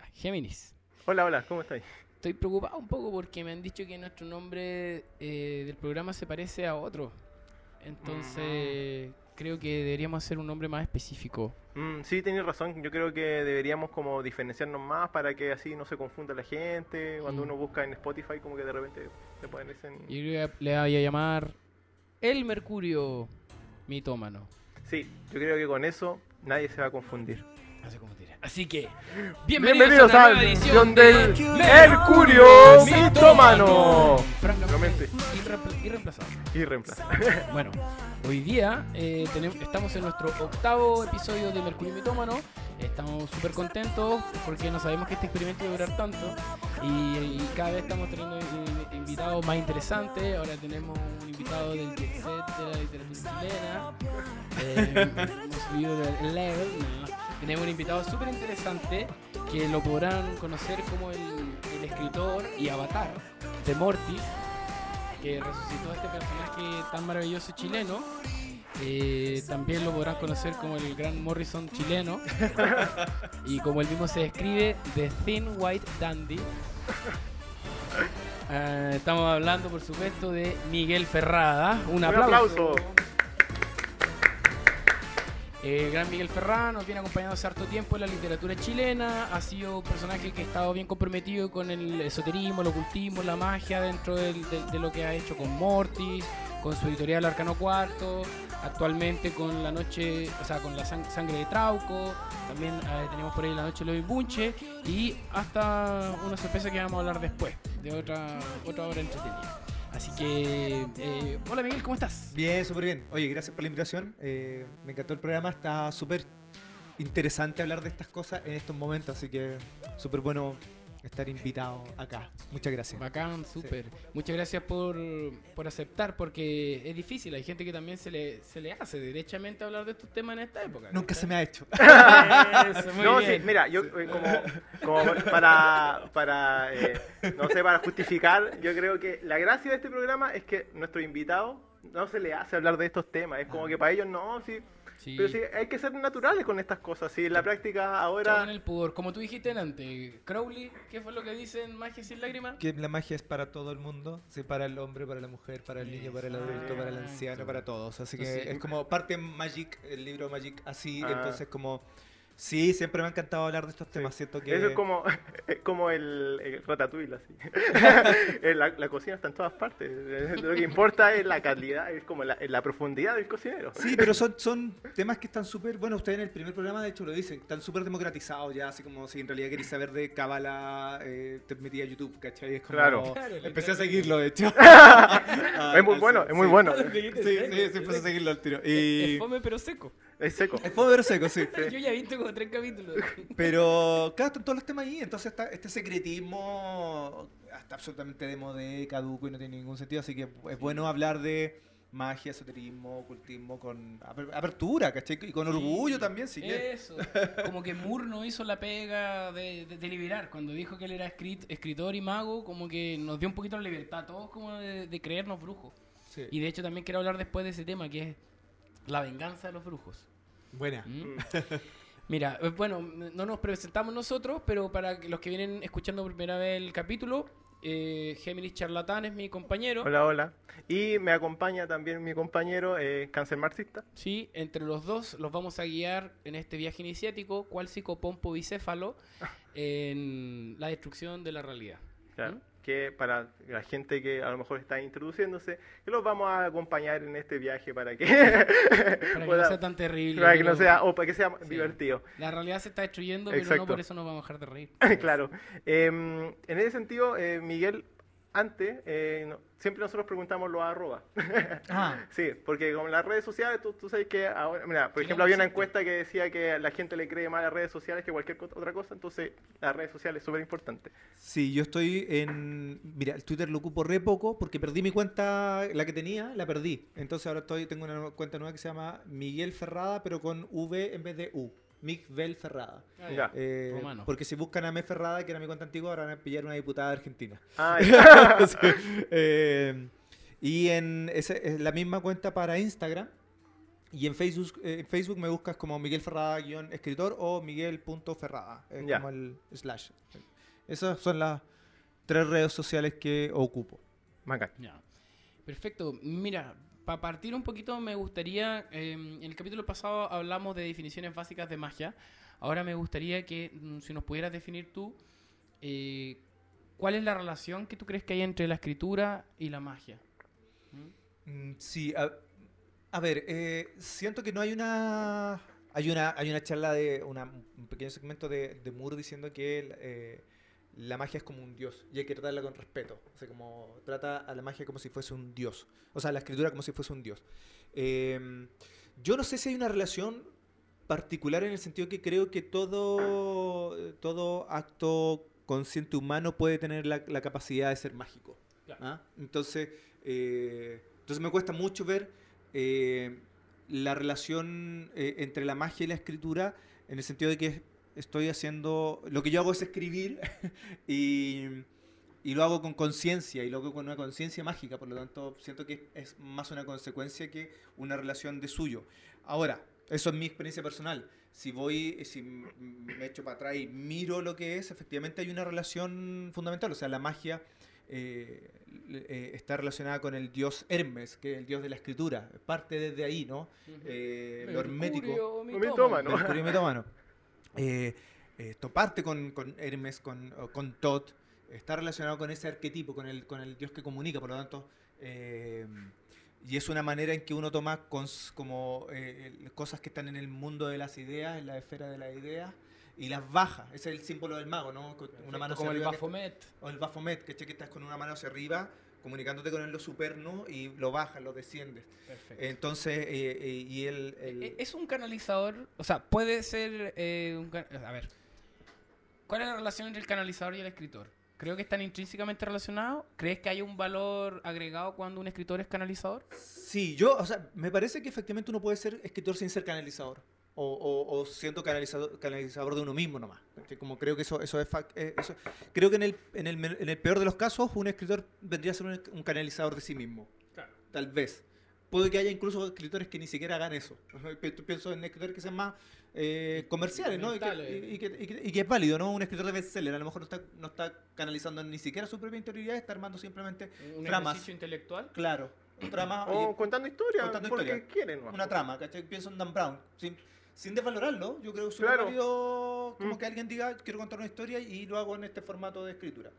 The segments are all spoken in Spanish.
Ya, Géminis. Hola, hola, ¿cómo estáis? Estoy preocupado un poco porque me han dicho que nuestro nombre eh, del programa se parece a otro. Entonces, creo que deberíamos hacer un nombre más específico. Mm, sí, tenéis razón. Yo creo que deberíamos como diferenciarnos más para que así no se confunda la gente. Cuando Mm. uno busca en Spotify, como que de repente ponen ese... Yo creo que le voy a llamar El Mercurio Mitómano. Sí, yo creo que con eso nadie se va a confundir. Así que, Bienvenidos, bienvenidos, a la edición del Mercurio Mitómano. Francamente, irreemplazable. Y reemplaza. Bueno, hoy día eh, estamos en nuestro octavo episodio de Mercurio Mitómano. Estamos súper contentos porque no sabemos que este experimento iba a durar tanto. Y, y cada vez estamos teniendo i- invitados más interesantes. Ahora tenemos un invitado del jet set de la literatura chilena. Eh, hemos subido el level. no. Tenemos un invitado súper interesante que lo podrán conocer como el, el escritor y avatar de Mortis que resucitó a este personaje tan maravilloso chileno. Eh, también lo podrán conocer como el gran Morrison chileno. y como él mismo se describe, The Thin White Dandy. Eh, estamos hablando, por supuesto, de Miguel Ferrada. Un Un aplauso. Eh, el gran Miguel Ferrada nos viene acompañando hace harto tiempo en la literatura chilena. Ha sido un personaje que ha estado bien comprometido con el esoterismo, el ocultismo, la magia dentro de, lo que ha hecho con Mortis, con su editorial Arcano Cuarto, actualmente con la noche, o sea, con la sang- sangre de Trauco. También eh, tenemos por ahí la noche de Bunche y hasta una sorpresa que vamos a hablar después, de otra, otra obra entretenida. Así que, eh, hola Miguel, ¿cómo estás? Bien, súper bien. Oye, gracias por la invitación. Eh, me encantó el programa. Está súper interesante hablar de estas cosas en estos momentos, así que súper bueno estar invitado acá. Muchas gracias. Bacán, súper. Muchas gracias por, por aceptar, porque es difícil. Hay gente que también se le, se le hace derechamente hablar de estos temas en esta época. Nunca se me ha hecho. Eso, muy no, bien. sí, mira, yo eh, como, como para, para eh, no sé, para justificar, yo creo que la gracia de este programa es que nuestro invitado no se le hace hablar de estos temas. Es como que para ellos no, sí. Sí. Pero sí, hay que ser naturales con estas cosas. Sí, en la práctica ahora... con el pudor. Como tú dijiste antes, Crowley, ¿qué fue lo que dicen Magia sin lágrimas? Que la magia es para todo el mundo, sí, para el hombre, para la mujer, para el niño, para el adulto, para el anciano, para todos. Así que Entonces, es como parte Magic, el libro Magic así, Ah. entonces como sí, siempre me ha encantado hablar de estos temas, siento que Eso es como, es como el, el ratatouille, así. Eh, la, la cocina está en todas partes. Eh, Lo que importa es la calidad, es como la, la profundidad del cocinero. Sí, pero son, son temas que están súper, bueno, ustedes en el primer programa de hecho lo dicen, están súper democratizados ya, así como si en realidad queréis saber de Kabbalah, eh, te metí a YouTube, ¿cachai? Es como, Claro. Claro, empecé a seguirlo, de hecho. es muy bueno, es muy bueno. Sí, sí, sí, empecé a seguirlo al tiro. Y... Es fome pero seco. Es seco. Es poder seco, sí. Yo ya he visto como tres capítulos. Pero, claro, están todos los temas ahí. Entonces, está, este secretismo está absolutamente de modé, caduco y no tiene ningún sentido. Así que es bueno hablar de magia, esoterismo, ocultismo con aper- apertura, ¿cachai? Y con orgullo también, si quieres. Eso. Como que Moore no hizo la pega de, de, de liberar. Cuando dijo que él era escrit- escritor y mago, como que nos dio un poquito la libertad a todos como de, de creernos brujos. Sí. Y de hecho también quiero hablar después de ese tema, que es la venganza de los brujos. Buena. ¿Mm? Mira, eh, bueno, no nos presentamos nosotros, pero para los que vienen escuchando por primera vez el capítulo, eh, Géminis Charlatán es mi compañero. Hola, hola. Y me acompaña también mi compañero, eh, cáncer marxista. Sí, entre los dos los vamos a guiar en este viaje iniciático, cual psicopompo bicéfalo, en la destrucción de la realidad. Claro, ¿Mm? Que para la gente que a lo mejor está introduciéndose, que los vamos a acompañar en este viaje para que, Para que no sea tan terrible. para que no sea, o para que sea Sí. divertido. La realidad se está destruyendo, pero no por eso nos vamos a dejar de reír. claro. Em, en ese sentido, eh, Miguel, antes, eh, no- siempre nosotros preguntamos los arroba. Ah, sí, porque con las redes sociales, tú, tú sabes que ahora, mira, por ejemplo, había una encuesta que decía que la gente le cree más a las redes sociales que cualquier otra cosa, entonces las redes sociales es súper importante. sí, yo estoy en. Mira, el Twitter lo ocupo re poco porque perdí mi cuenta, la que tenía, la perdí. Entonces ahora estoy, tengo una nueva- cuenta nueva que se llama Miguel Ferrada, pero con V en vez de U. Miguel Ferrada. Ya. Eh, Romano. porque si buscan a Me Ferrada, que era mi cuenta antigua, ahora van a pillar una diputada de Argentina. Ah. Sí. Eh, y en la misma cuenta para Instagram, Y en Facebook, eh, en Facebook me buscas como Miguel Ferrada-escritor o Miguel.ferrada, es Ya. como el slash. Esas son las tres redes sociales que ocupo. Perfecto. Mira, para partir un poquito me gustaría, eh, en el capítulo pasado hablamos de definiciones básicas de magia. Ahora me gustaría que mm, si nos pudieras definir tú, eh, ¿cuál es la relación que tú crees que hay entre la escritura y la magia? ¿Mm? Mm, Sí, a, ver, eh, siento que no hay una... Hay una, hay una charla de un pequeño segmento de, de diciendo que eh, la magia es como un dios y hay que tratarla con respeto. O sea, como trata a la magia como si fuese un dios. O sea, a la escritura como si fuese un dios. Eh, yo no sé si hay una relación particular en el sentido que creo que todo, todo acto consciente humano puede tener la, la capacidad de ser mágico. Claro. ¿ah? Entonces, eh, entonces me cuesta mucho ver eh, la relación eh, entre la magia y la escritura en el sentido de que estoy haciendo, lo que yo hago es escribir y, y lo hago con conciencia y lo hago con una conciencia mágica, por lo tanto siento que es más una consecuencia que una relación de suyo. Ahora, eso es mi experiencia personal. Si voy, si me echo para atrás y miro lo que es, efectivamente hay una relación fundamental. O sea, la magia eh, eh, está relacionada con el dios Hermes, que es el dios de la escritura. Parte desde ahí, ¿no? Eh, lo hermético. Mercurio mitómano. Mercurio mitómano. Eh, esto parte con, con Hermes, con, con Tot, está relacionado con ese arquetipo, con el, con el dios que comunica, por lo tanto, eh, y es una manera en que uno toma cons- como eh, cosas que están en el mundo de las ideas, en la esfera de las ideas, y las baja. Ese es el símbolo del mago, ¿no? Con una mano como hacia el arriba que- o el Baphomet, que, que estás con una mano hacia arriba, comunicándote con el lo superno, y lo bajas, lo desciendes. Perfecto. Entonces, eh, eh, y el... el- Eh, ¿Es un canalizador? O sea, puede ser eh, un A ver. ¿Cuál es la relación entre el canalizador y el escritor? ¿Creo que están intrínsecamente relacionados? ¿Crees que hay un valor agregado cuando un escritor es canalizador? Sí, yo, o sea, me parece que efectivamente uno puede ser escritor sin ser canalizador. O, o- o siendo canalizador, canalizador de uno mismo nomás. Como creo que eso, eso es eh, eso- creo que en el, en, el, en el peor de los casos, un escritor vendría a ser un, un canalizador de sí mismo. Claro. Tal vez. Puede que haya incluso escritores que ni siquiera hagan eso. Pi- Pienso en escritores que sean más eh, comerciales, ¿no? Y que, y- que- y que- y que es válido, ¿no? Un escritor de bestseller a lo mejor no está, no está canalizando ni siquiera su propia interioridad, está armando simplemente, ¿Un Tramas. ejercicio intelectual? claro, un trama. O contando historias, Contando porque historias. quieren. una trama, ¿cachai? Pienso en Dan Brown. Sin, sin desvalorarlo, yo creo que es Claro. válido como Mm. que alguien diga, quiero contar una historia y lo hago en este formato de escritura.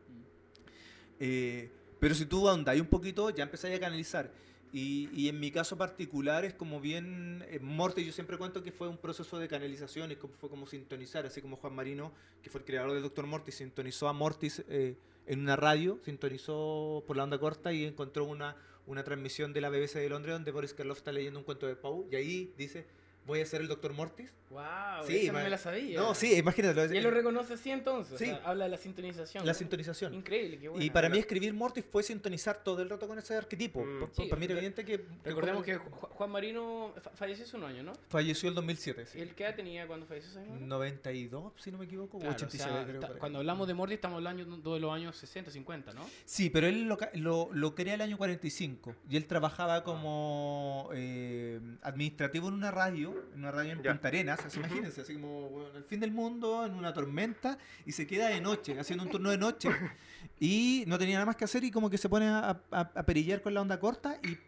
Eh, pero si tú ahondas un poquito, ya empezáis a canalizar. Y, y en mi caso particular es como bien eh, Morty, yo siempre cuento que fue un proceso de canalización, y como, fue como sintonizar, así como Juan Marino, que fue el creador del Dr. Morty, sintonizó a Mortis eh, en una radio, sintonizó por la onda corta y encontró una, una transmisión de la BBC de Londres donde Boris Karloff está leyendo un cuento de Poe y ahí dice, voy a ser el Dr. Mortis. ¡Wow! Sí, esa no me la sabía. No, sí, imagínate. ¿Y él lo reconoce así entonces? Sí. O sea, habla de la sintonización. la ¿no? sintonización. Increíble, qué bueno. Y para mí escribir Mortis fue sintonizar todo el rato con ese arquetipo. Mm. Sí, para mí era evidente que... Recordemos que Ju- Juan Marino fa- falleció hace un año, ¿no? Falleció el 2007, sí. ¿Y él qué edad tenía cuando falleció ese año? 92, si no me equivoco, o Claro, o 87 sea, creo. cuando hablamos de Morty estamos hablando de los años 60, 50, ¿no? Sí, pero él lo, lo, lo crea el año 45 y él trabajaba como eh, administrativo en una radio, en una radio en Ya. Punta Arenas, así Ujú. imagínense, así como bueno, el fin del mundo, en una tormenta y se queda de noche, haciendo un turno de noche y no tenía nada más que hacer y como que se pone a, a- a perillar con la onda corta y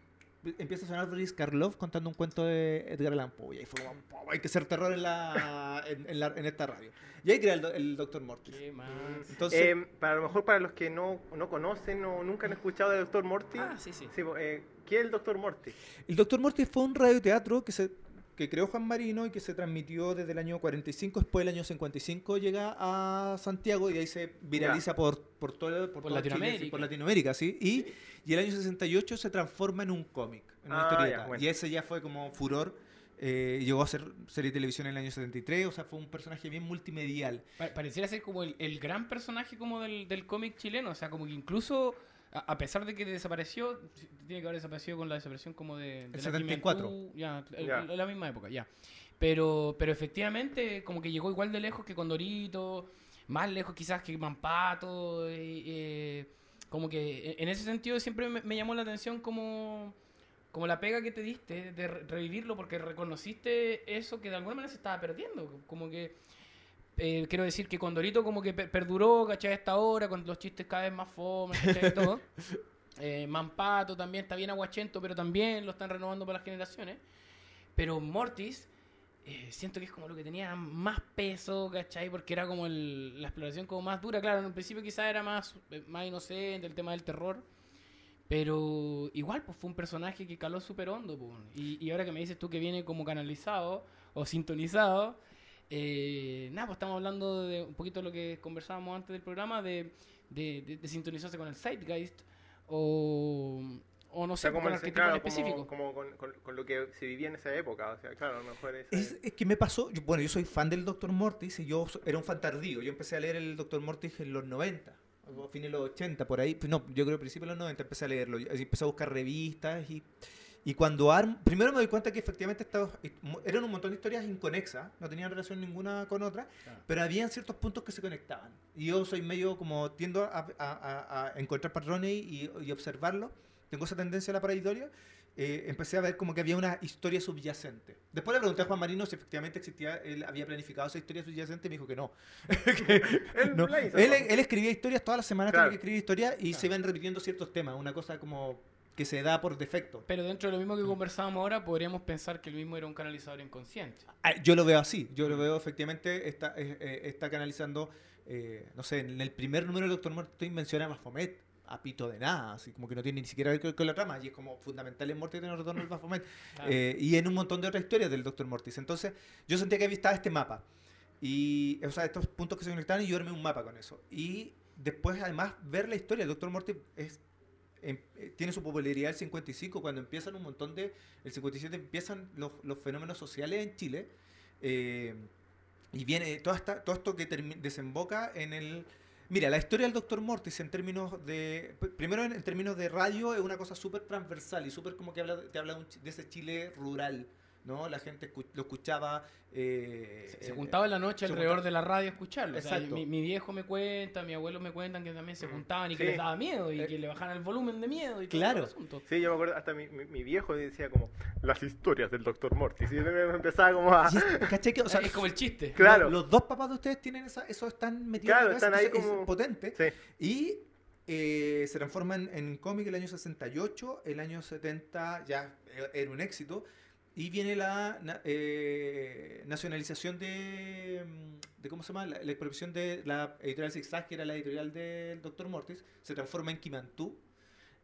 empieza a sonar Boris Karloff contando un cuento de Edgar Allan Poe y ahí fue como, "Oh, hay que hacer terror en, la, en, en la- en esta radio. Y ahí crea el, el Dr. Mortis. ¿Qué más? Entonces, Eh, para lo mejor para los que no, no conocen o nunca han escuchado del Dr. Morty, Ah, sí, sí. sí, eh, ¿qué es el Dr. Morty? El Doctor Mortis fue un radioteatro que se que creó Juan Marino y que se transmitió desde el año 45, después del año 55 llega a Santiago y de ahí se viraliza por, por todo, por, Por todo Chile, Latinoamérica. sí, por Latinoamérica, ¿sí? Y, y el año 68 se transforma en un cómic, en una Ah, historieta. ya, bueno. Y ese ya fue como furor. eh, llegó a ser serie de televisión en el año 73, o sea, fue un personaje bien multimedial. Pa- pareciera ser como el, el gran personaje como del, del cómic chileno, o sea, como que incluso a, a pesar de que desapareció, tiene que haber desaparecido con la desaparición como de, de El la 74. Quimentú, ya, el- Ya. la misma época, ya. Pero, pero efectivamente como que llegó igual de lejos que Condorito, más lejos quizás que Mampato, eh, eh, como que en ese sentido siempre me, me llamó la atención como como la pega que te diste de re- revivirlo porque reconociste eso que de alguna manera se estaba perdiendo. Como que, eh, quiero decir que Condorito como que per- perduró, ¿cachai? Esta hora, con los chistes cada vez más fome, ¿cachai? Todo. Eh, Mampato también está bien aguachento, pero también lo están renovando para las generaciones. Pero Mortis, eh, siento que es como lo que tenía más peso, ¿cachai? Porque era como el- la exploración como más dura. Claro, en un principio quizás era más, eh, más inocente, el tema del terror. Pero igual, pues fue un personaje que caló súper hondo. pues. Y, y ahora que me dices tú que viene como canalizado o sintonizado, eh, nada, pues estamos hablando de un poquito de lo que conversábamos antes del programa, de, de, de- de sintonizarse con el Zeitgeist o, o no O sé, sea, como, con el- arquetipos claro, en específico. como, como con, con- con lo que se vivía en esa época. O sea, claro, a lo mejor esa Es, es que me pasó, yo- bueno, yo soy fan del Dr. Mortis y yo era un fan tardío. Yo empecé a leer el Dr. Mortis en los 90, o a fines de los 80, por ahí. No, yo creo que a principios de los 90 empecé a leerlo. Empecé a buscar revistas y, y cuando Arm... Primero me doy cuenta que efectivamente estaba, eran un montón de historias inconexas, no tenían relación ninguna con otra, Claro. pero habían ciertos puntos que se conectaban. Y yo soy medio como tiendo a, a- a- encontrar patrones y, y observarlos. Tengo esa tendencia a la pareidolia. Eh, empecé a ver como que había una historia subyacente. Después le pregunté a Juan Marino si efectivamente existía, él había planificado esa historia subyacente y me dijo que no. Que Él no. Él, él escribía historias todas las semanas, Claro. tenía que escribir historias y se iban repitiendo ciertos temas, una cosa como que se da por defecto. Pero dentro de lo mismo que conversábamos ahora, podríamos pensar que el mismo era un canalizador inconsciente. Ah, Yo lo veo así, yo lo veo efectivamente, está, eh, eh, está canalizando, eh, no sé, en el primer número del Doctor Mortis menciona a Baphomet, a pito de nada, así como que no tiene ni siquiera que ver con la trama, y es como fundamental en Mortis tener retorno al Baphomet, Claro. Eh, y en un montón de otras historias del Doctor Mortis. Entonces, yo sentía que estaba este mapa, y, o sea, estos puntos que se conectaban y yo armé un mapa con eso. Y después, además, ver la historia del Doctor Mortis es eh, tiene su popularidad el 55, cuando empiezan un montón de... El 57 empiezan los, los fenómenos sociales en Chile. eh, y viene toda esta- todo esto que desemboca en el... Mira, la historia del Doctor Mortis en términos de... Primero en, en términos de radio es una cosa súper transversal y súper como que habla, te habla un de ese Chile rural, ¿no? La gente escu- lo escuchaba... eh, Se, se eh, juntaba en la noche alrededor de la radio a escucharlo. O sea, Exacto. mi, mi viejo me cuenta, mi abuelo me cuentan que también se juntaban y que Sí. les daba miedo y Eh, que le bajaran el volumen de miedo y todo claro. el asunto. Sí, yo me acuerdo, hasta mi, mi, mi viejo decía como, las historias del Dr. Mortis. Y empezaba como a... ¿cachai que, o sea, es como el chiste. Claro. Los, los dos papás de ustedes tienen esa, eso están metidos Claro, en están ahí es como- potente. Sí, Y eh, se transforma en, en cómic el año 68, el año 70 ya era un éxito. Y viene la eh, nacionalización de, mm, de. ¿Cómo se llama? La, la expropiación de la editorial Zigzag, que era la editorial del Dr. Mortis. Se transforma en Kimantú.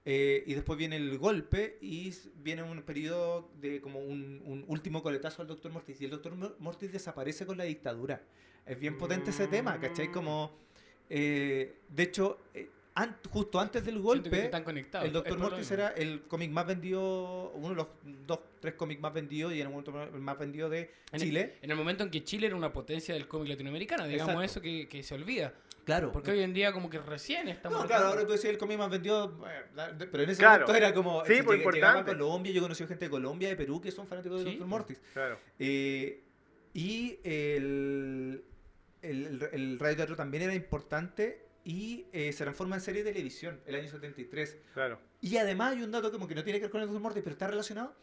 eh, y después viene el golpe y viene un periodo de como un, un último coletazo al Dr. Mortis. Y el. Mo- Mortis desaparece con la dictadura. Es bien potente ese tema, ¿cachai? Como. eh, de hecho, eh, an- justo antes del golpe, están conectados. el Doctor por Mortis era el cómic más vendido, uno de los dos, tres cómics más vendidos y en un momento el más vendido de En el- Chile. En el momento en que Chile era una potencia del cómic latinoamericano, digamos Exacto. eso que, que se olvida. Claro. Porque hoy en día como que recién estamos... No, claro, ahora tú decías el cómic más vendido, eh, pero en ese Claro. momento era como. Sí, se pues, llegaba a importante. Colombia, yo he conocido gente de Colombia, de Perú, que son fanáticos de Sí, Doctor. Mortis. claro. Eh, y el, el, el radio teatro también era importante y eh, se transforma en serie de televisión el año 73. Claro. Y además hay un dato como que no tiene que ver con el Doctor Mortis, pero está relacionado,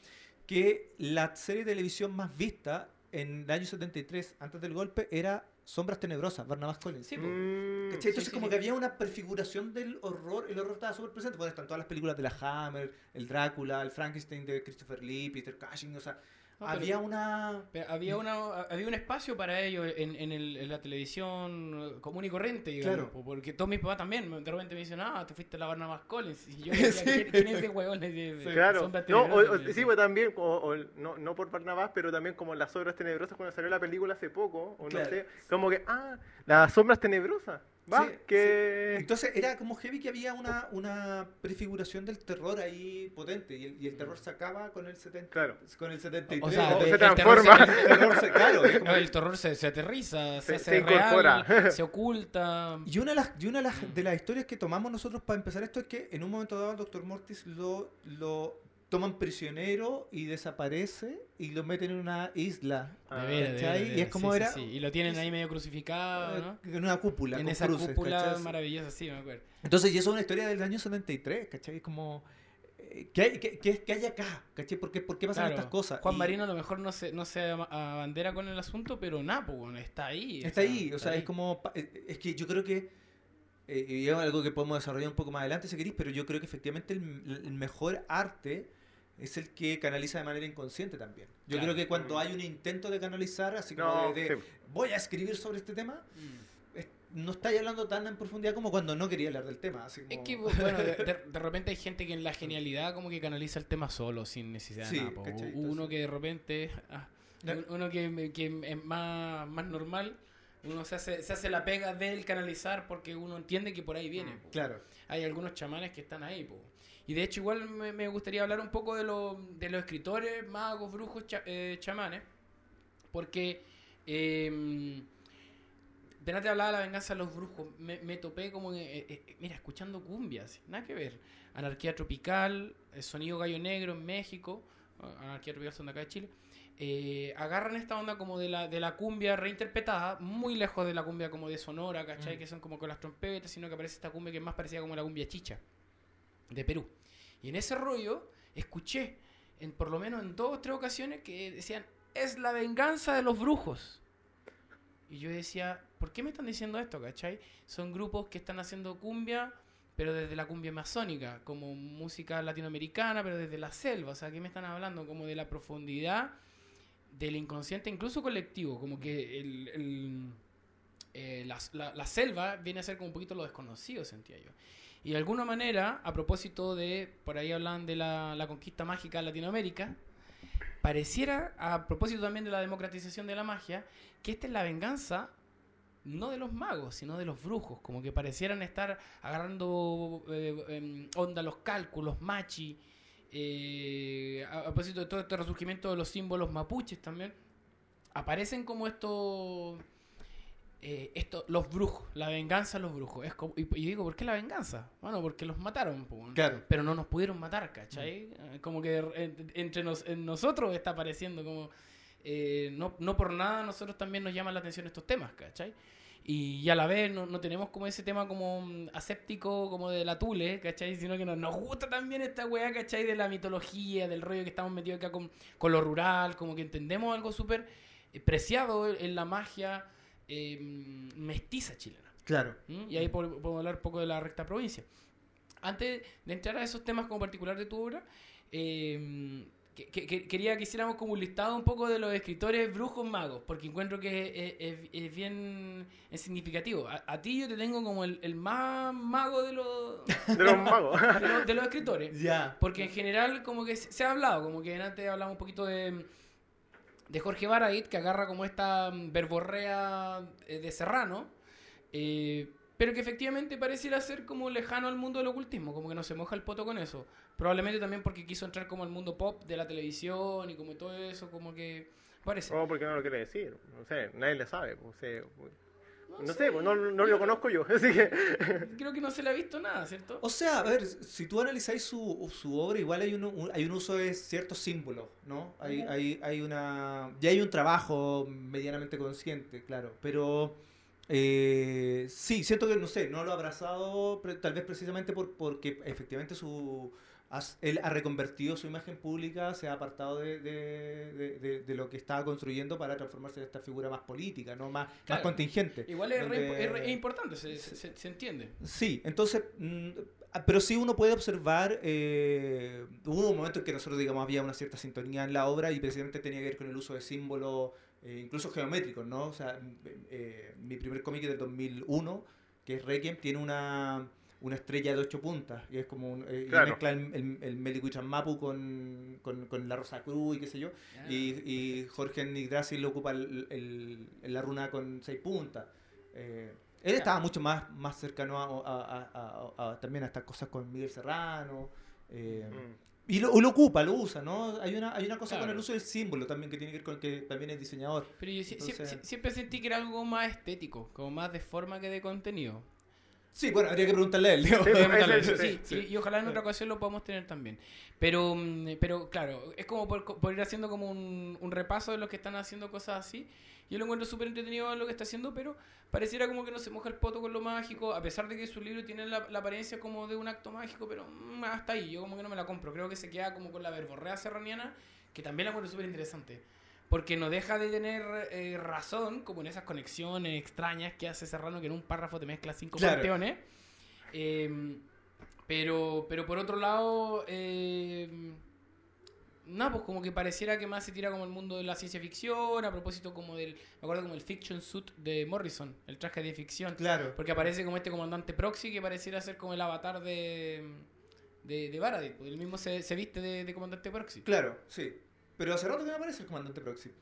que la serie de televisión más vista en el año 73, antes del golpe, era Sombras Tenebrosas, Barnabas Collins. Sí, pues. Mm, ¿Cachai? sí, Entonces sí, como sí. que había una prefiguración del horror, el horror estaba súper presente, bueno, están todas las películas de la Hammer, el Drácula, el Frankenstein de Christopher Lee, Peter Cushing, o sea, No, pero- había una... Pero había, una, había un espacio para ello en, en, el- en la televisión eh, común y corriente, digamos. Claro. po, Porque todos mis papás también de repente me dicen, ah, te fuiste a la Barnabas Collins. Y yo decía, Sí. ¿quién, es ese huevón? Claro, Sombras no, o- o- sí, pues también, o- o el- no, no por Barnabás, pero también como las obras tenebrosas cuando salió la película hace poco, o no Claro. sé, como que, ah, las sombras tenebrosas, va, Sí, que... Entonces era como heavy que había una, una prefiguración del terror ahí potente y el, y el terror se acaba con el 70, Claro. con el 73. O sea, O se el terror transforma. se- el terror se, claro, como- el terror se, se aterriza, se, Se- hace se incorpora. real, se oculta. Y una de las, y una de las, de las historias que tomamos nosotros para empezar esto es que en un momento dado el Dr. Mortis lo, lo toman prisionero y desaparece y lo meten en una isla. Ah, De de Y es como sí, era- sí, sí. Y lo tienen ahí medio crucificado, ¿no? En una cúpula. En con esa cruces, cúpula ¿cachai? maravillosa, sí, me acuerdo. Entonces, y eso es una historia del año 73, ¿cachai? Como eh, ¿qué, hay, qué, qué- qué hay acá? ¿Cachai? ¿Por qué, por qué pasan Claro, estas cosas? Juan Y Marino a lo mejor no se, no se abandera con el asunto, pero nada, pues, bueno, está ahí. Está ahí, o está sea, ahí. es como. eh, Es que yo creo que. eh, y es algo que podemos desarrollar un poco más adelante si queréis, pero yo creo que efectivamente el, el mejor arte es el que canaliza de manera inconsciente también. Yo Claro. creo que cuando hay un intento de canalizar, así como No, de, de, sí. voy a escribir sobre este tema, Mm. es- no estáis hablando tan en profundidad como cuando no quería hablar del tema. Así Es como- que, bueno, de, de- de repente hay gente que en la genialidad como que canaliza el tema solo, sin necesidad Sí, de nada. Uno que de repente, ah, uno que, que es más, más normal, uno se hace, se hace la pega del canalizar porque uno entiende que por ahí viene. po. Claro. Hay algunos chamanes que están ahí. po. Y de hecho igual me, me gustaría hablar un poco de, lo- de los escritores, magos, brujos, cha- eh, chamanes, porque... Eh, Delante hablaba de la venganza de los brujos. Me, me topé como, eh, eh, mira, escuchando cumbias. Nada que ver. Anarquía tropical, el sonido gallo negro en México. ah, Anarquía tropical son de acá de Chile. eh, agarran esta onda como de la, de la cumbia reinterpretada, muy lejos de la cumbia como de Sonora, ¿cachai? Mm. Que son como con las trompetas, sino que aparece esta cumbia que es más parecida como la cumbia chicha de Perú. Y en ese rollo escuché, en, por lo menos en dos o tres ocasiones, que decían, es la venganza de los brujos. Y yo decía, ¿por qué me están diciendo esto, cachai? Son grupos que están haciendo cumbia, pero desde la cumbia masónica, como música latinoamericana, pero desde la selva. O sea, ¿qué me están hablando? Como de la profundidad del inconsciente, incluso colectivo. Como que el, el- eh, la, la- la selva viene a ser como un poquito lo desconocido, sentía yo. Y de alguna manera, a propósito de, por ahí hablan de la, la conquista mágica de Latinoamérica, pareciera, a propósito también de la democratización de la magia, que esta es la venganza no de los magos, sino de los brujos, como que parecieran estar agarrando eh, em, onda los cálculos, machi, eh, a, a propósito de todo este resurgimiento de los símbolos mapuches también, aparecen como estos, eh, esto, los brujos, la venganza de los brujos. Es como, y, y digo, ¿por qué la venganza? Bueno, porque los mataron, Claro. pero no nos pudieron matar, ¿cachai? Eh, Como que en- entre nos, en nosotros está apareciendo como... eh, no, no por nada nosotros también nos llaman la atención estos temas, ¿cachai? Y a la vez no, no tenemos como ese tema como mm, aséptico, como de la tule, ¿cachai? Sino que nos, nos gusta también esta weá, ¿cachai? De la mitología, del rollo que estamos metidos acá con, con lo rural, como que entendemos algo súper eh, preciado en la magia eh, mestiza chilena. Claro. ¿Mm? Y ahí po- podemos hablar un poco de la recta provincia. Antes de entrar a esos temas como particular de tu obra, eh, que- que- que- quería que hiciéramos como un listado un poco de los escritores brujos magos, porque encuentro que es, es- es bien es significativo. A, a ti yo te tengo como el, el más mago de los, De los magos. de los, de los escritores. Ya. Porque en general como que se se ha hablado, como que antes hablamos un poquito de, de Jorge Baradit, que agarra como esta mm, verborrea eh, de Serrano, eh, pero que efectivamente pareciera ser como lejano al mundo del ocultismo, como que no se moja el poto con eso. Probablemente también porque quiso entrar como al mundo pop de la televisión y como todo eso, como que parece. O porque no lo quiere decir. No sé, nadie le sabe. No No sé, sé, pues no, no lo conozco yo. Así que. Creo que no se le ha visto nada, ¿cierto? O sea, a ver, si tú analizáis su, su obra, igual hay un, un- hay un uso de ciertos símbolos, ¿no? Hay, hay, hay una... Ya hay un trabajo medianamente consciente, claro, pero... eh, sí, siento que, no sé, no lo ha abrazado tal vez precisamente por, porque efectivamente su... has- él ha reconvertido su imagen pública, se ha apartado de, de- de- de- lo que estaba construyendo para transformarse en esta figura más política, ¿no? Más, más Claro. contingente. Igual es, re- donde- es re- es importante, se, se- se- se entiende. Sí, entonces, mm, ah, pero sí uno puede observar, eh, hubo un momento en que nosotros, digamos, había una cierta sintonía en la obra y precisamente tenía que ver con el uso de símbolos, eh, incluso geométricos, ¿no? O sea, eh, mi primer cómic del 2001, que es Requiem, tiene una, una estrella de ocho puntas y es como un, eh, y mezcla el, el, el Melicuichan Mapu con, con, con la Rosa Cruz y qué sé yo. Y, y Jorge Yggdrasil lo ocupa el, la runa con seis puntas. Eh, él estaba mucho más, más cercano a, a- a- a- a- también a estas cosas con Miguel Serrano. eh, Mm. y lo, lo ocupa, lo usa, ¿no? Hay una, hay una cosa con el uso del símbolo también que tiene que ver con que también es diseñador. Pero yo sie- sie- Entonces- sie- siempre sentí que era algo más estético, como más de forma que de contenido. Sí, bueno, habría que preguntarle a él. digo. Sí, ese- darle- ese- sí, Y, y ojalá en otra ocasión lo podamos tener también. Pero, mm, pero claro, es como por, por ir haciendo como un, un repaso de los que están haciendo cosas así. Yo lo encuentro súper entretenido lo que está haciendo, pero pareciera como que no se moja el poto con lo mágico, a pesar de que su libro tiene la, la apariencia como de un acto mágico, pero mm, hasta ahí, yo como que no me la compro. Creo que se queda como con la verborrea serraniana, que también la encuentro súper interesante. Porque no deja de tener eh, razón, como en esas conexiones extrañas que hace Serrano, que en un párrafo te mezcla cinco Claro. Eh, pero, pero por otro lado, eh, nada, pues como que pareciera que más se tira como el mundo de la ciencia ficción, a propósito como del, me acuerdo como el fiction suit de Morrison, el traje de ficción. Claro. Porque aparece como este comandante Proxy que pareciera ser como el avatar de, de, de Baradit. pues, El mismo se, se viste de, de comandante Proxy. Claro, sí. Pero hace rato que no aparece el comandante Proxy.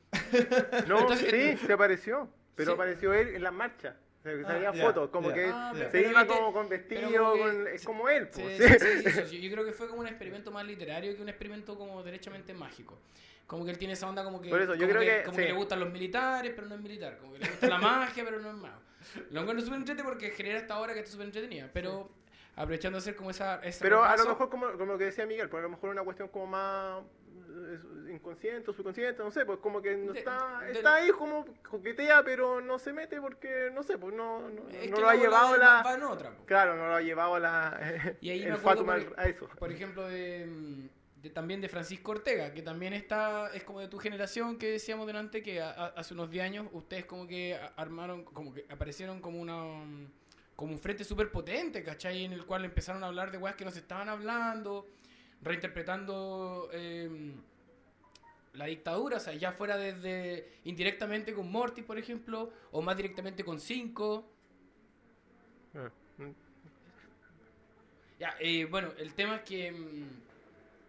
No, Entonces, sí, se apareció. Pero Sí. apareció él en las marchas. Se Ah, salían ya, fotos, como que Ah, se pero iba como con vestido, como que- con- es como él. Sí, pues. sí, sí, sí, sí, Yo creo que fue como un experimento más literario que un experimento como derechamente mágico. Como que él tiene esa onda como que, Por eso, yo como creo que- como sí. le gustan los militares, pero no es militar. Como que le gusta la magia, pero no es mago. Lo encuentro súper entretenido porque genera esta hora que está súper entretenida. Pero aprovechando de hacer como esa... Pero a lo mejor, como, como lo que decía Miguel, pues a lo mejor una cuestión como más eh, inconsciente o subconsciente, no sé, pues como que no De- está, de- está ahí como coquetea, pero no se mete porque, no sé, pues no, no, es no lo ha llevado va- la... va en otra. po. Claro, no lo ha llevado la... Y ahí me el acuerdo fatum por- al- a eso. Por ejemplo, de, de- también de Francisco Ortega, que también está, es como de tu generación que decíamos delante que a- a- hace unos 10 años ustedes como que a- armaron, como que aparecieron como una como un frente súper potente, ¿cachai? En el cual empezaron a hablar de weas que nos estaban hablando, reinterpretando eh, la dictadura, o sea, ya fuera desde indirectamente con Morty, por ejemplo, o más directamente con Cinco. Ah, mm. Ya, eh, bueno, el tema es que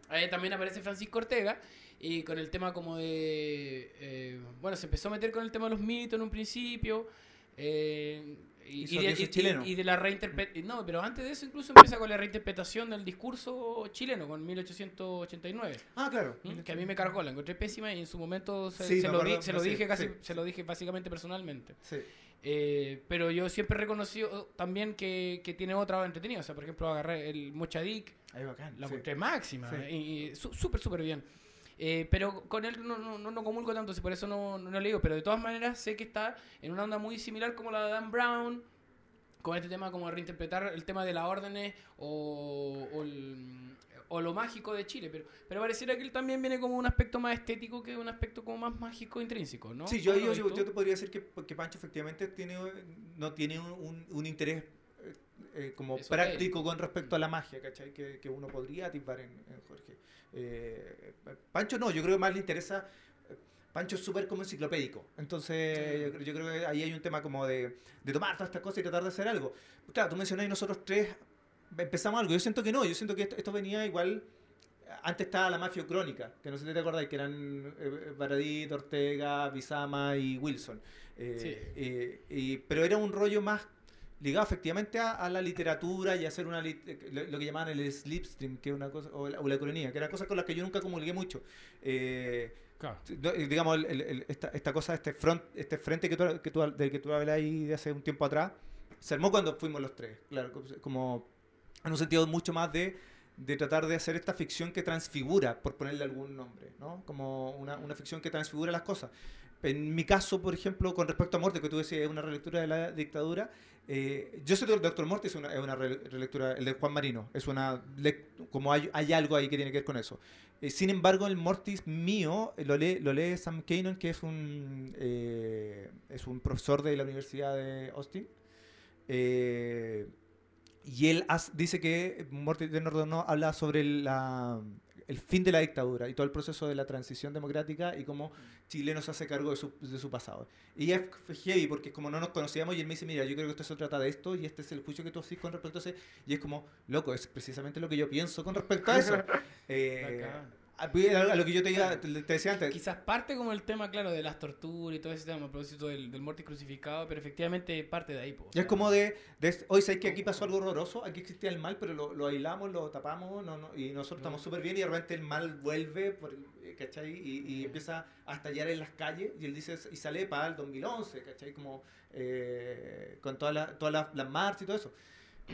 ahí también aparece Francisco Ortega y con el tema como de... eh, bueno, se empezó a meter con el tema de los mitos en un principio. eh, y, y de, y- de la reinterpretación... No, pero antes de eso incluso empieza con la reinterpretación del discurso chileno, con 1889. Ah, claro. ¿Mm? Que a mí me cargó, la encontré pésima y en su momento se, Sí, se me lo, acuerdo, di- se lo sí, dije casi, sí. se lo dije básicamente personalmente. Sí. Eh, pero yo siempre he reconocido también que, que tiene otra entretenida. O sea, por ejemplo, agarré el Mochadic, Ahí bacán. la encontré máxima. Y, súper, súper bien. Eh, pero con él no, no, no, comulgo tanto, si por eso no, no, lo digo. Pero de todas maneras sé que está en una onda muy similar como la de Dan Brown. Con este tema como de reinterpretar el tema de las órdenes o, o, el- o lo mágico de Chile. Pero, pero pareciera que él también viene como un aspecto más estético que un aspecto como más mágico intrínseco, ¿no? Sí, yo, ¿Cómo yo, yo te podría decir que, que Pancho efectivamente tiene, no tiene un, un- un interés eh, como Esotérico. práctico con respecto a la magia, ¿cachai? Que, que uno podría atisbar en, en Jorge. Eh, Pancho no, yo creo que más le interesa... eh, Pancho es súper como enciclopédico, entonces yo, creo- yo creo que ahí hay un tema como de, de tomar todas estas cosas y tratar de hacer algo. Claro, tú mencionás nosotros tres empezamos algo, yo siento que no, yo siento que esto, esto venía igual... Antes estaba la mafia crónica, que no sé si te acordáis, que eran eh, Baradit, Ortega, Bizama y Wilson. Eh, Sí. eh, pero era un rollo más ligado efectivamente a, a la literatura y a hacer una eh, lo, que llamaban el slipstream, que es una cosa, o la, o la cronía, que eran cosas con las que yo nunca comulgué mucho. Eh, Claro. eh, digamos, el- el- el- esta, esta cosa, este, front, este frente que tú, que tú, del que tú hablas ahí de hace un tiempo atrás, se armó cuando fuimos los tres, claro, como en un sentido mucho más de, de tratar de hacer esta ficción que transfigura, por ponerle algún nombre, ¿no? Como una, una ficción que transfigura las cosas. En mi caso, por ejemplo, con respecto a Morte, que tú decías es una relectura de la dictadura, eh, yo sé que el Doctor Morte es una, relectura, el de Juan Marino, es una, como hay, algo ahí que tiene que ver con eso. Eh, sin embargo, el Mortis mío eh, lo lee, lo lee Sam Kanon, que es un, es un profesor de la Universidad de Austin. Y él dice que Mortis de Nordano habla sobre la, el fin de la dictadura y todo el proceso de la transición democrática y cómo Chile se hace cargo de su, de su pasado. Y es heavy porque es como no nos conocíamos y él me dice, mira, yo creo que esto se trata de esto y este es el juicio que tú haces con respecto a ese. Y es como, loco, es precisamente lo que yo pienso con respecto a eso. Eh. A, lo que yo te, diga- te, decía antes. Quizás parte como el tema, claro, de las torturas y todo ese tema, a propósito del, del muerte crucificado, pero efectivamente parte de ahí. po, o sea, es como de, de hoy sabes que aquí pasó algo horroroso, aquí existía el mal, pero lo, lo aislamos, lo tapamos, no, no, y nosotros estamos súper bien y de repente el mal vuelve, por, eh, ¿cachai? Y, y empieza a estallar en las calles y él dice, y sale para el 2011, ¿cachai? Como eh, con todas las todas las- las marchas y todo eso.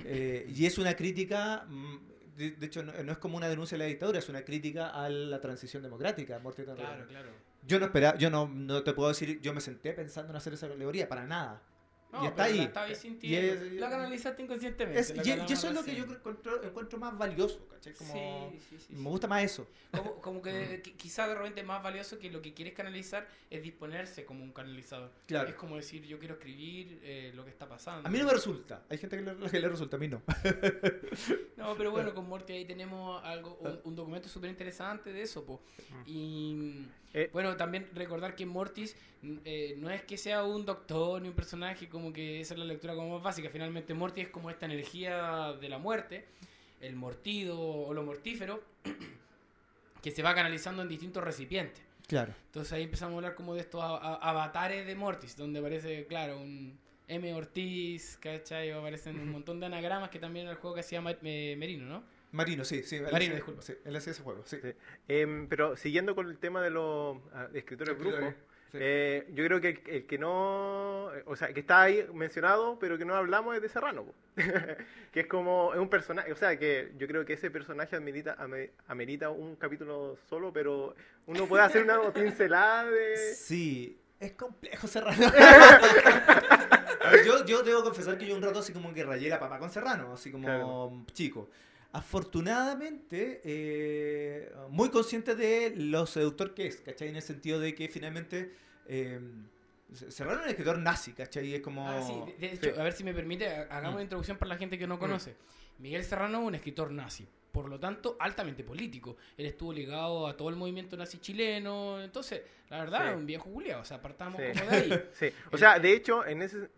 Eh, y es una crítica, mm, de, de hecho no, no es como una denuncia de la dictadura, es una crítica a la transición democrática. Tancredo. Claro, claro. Yo no esperaba, yo no, no te puedo decir, yo me senté pensando en hacer esa alegoría, para nada. No, y está pero la ahí. estabas Y es- la canalizaste inconscientemente. Es- la y, eso es lo que yo encuentro, encuentro más valioso, ¿cachai? Como, Sí, sí, sí, me gusta más eso. Como, como que qui- quizá de repente más valioso que lo que quieres canalizar es disponerse como un canalizador. Claro. Es como decir, yo quiero escribir eh, lo que está pasando. A mí no me resulta. Hay gente que le, que le resulta, a mí no. No, pero bueno, con Morty ahí tenemos algo, un, un documento súper interesante de eso, po. Y Eh. bueno, también recordar que Mortis mm, eh, no es que sea un doctor ni un personaje, como que esa es la lectura como más básica. Finalmente Mortis es como esta energía de la muerte, el mortido o lo mortífero, que se va canalizando en distintos recipientes. Claro. Entonces ahí empezamos a hablar como de estos avatares de Mortis, donde aparece, claro, un M. Ortiz, ¿cachai? O aparecen un montón de anagramas que también era el juego que hacía eh, Merino, ¿no? Marino, sí, sí. Marino, disculpa. Sí, él hacía ese juego, sí. Sí. Em, pero siguiendo con el tema de los ah, escritores brujos, Sí. eh, yo creo que el, el que no, eh, o sea, que está ahí mencionado, pero que no hablamos es de Serrano, que es como, es un personaje, o sea, que yo creo que ese personaje amerita, ame- amerita un capítulo solo, pero uno puede hacer una pincelada de... Sí, es complejo Serrano. Yo, yo debo confesar que yo un rato así como que rayé la papa con Serrano, así como Claro. chico. Afortunadamente, eh, muy consciente de lo seductor que es, ¿cachai? En el sentido de que finalmente eh, Serrano es un escritor nazi, ¿cachai? Es como... Ah, sí, de, de hecho, Sí. a ver si me permite, ha- hagamos Mm. una introducción para la gente que no conoce. Miguel Serrano es un escritor nazi, por lo tanto, altamente político. Él estuvo ligado a todo el movimiento nazi chileno, entonces, la verdad, Sí. un viejo Julián, o sea, partamos Sí. como de ahí. Sí, o sea, de hecho, en ese,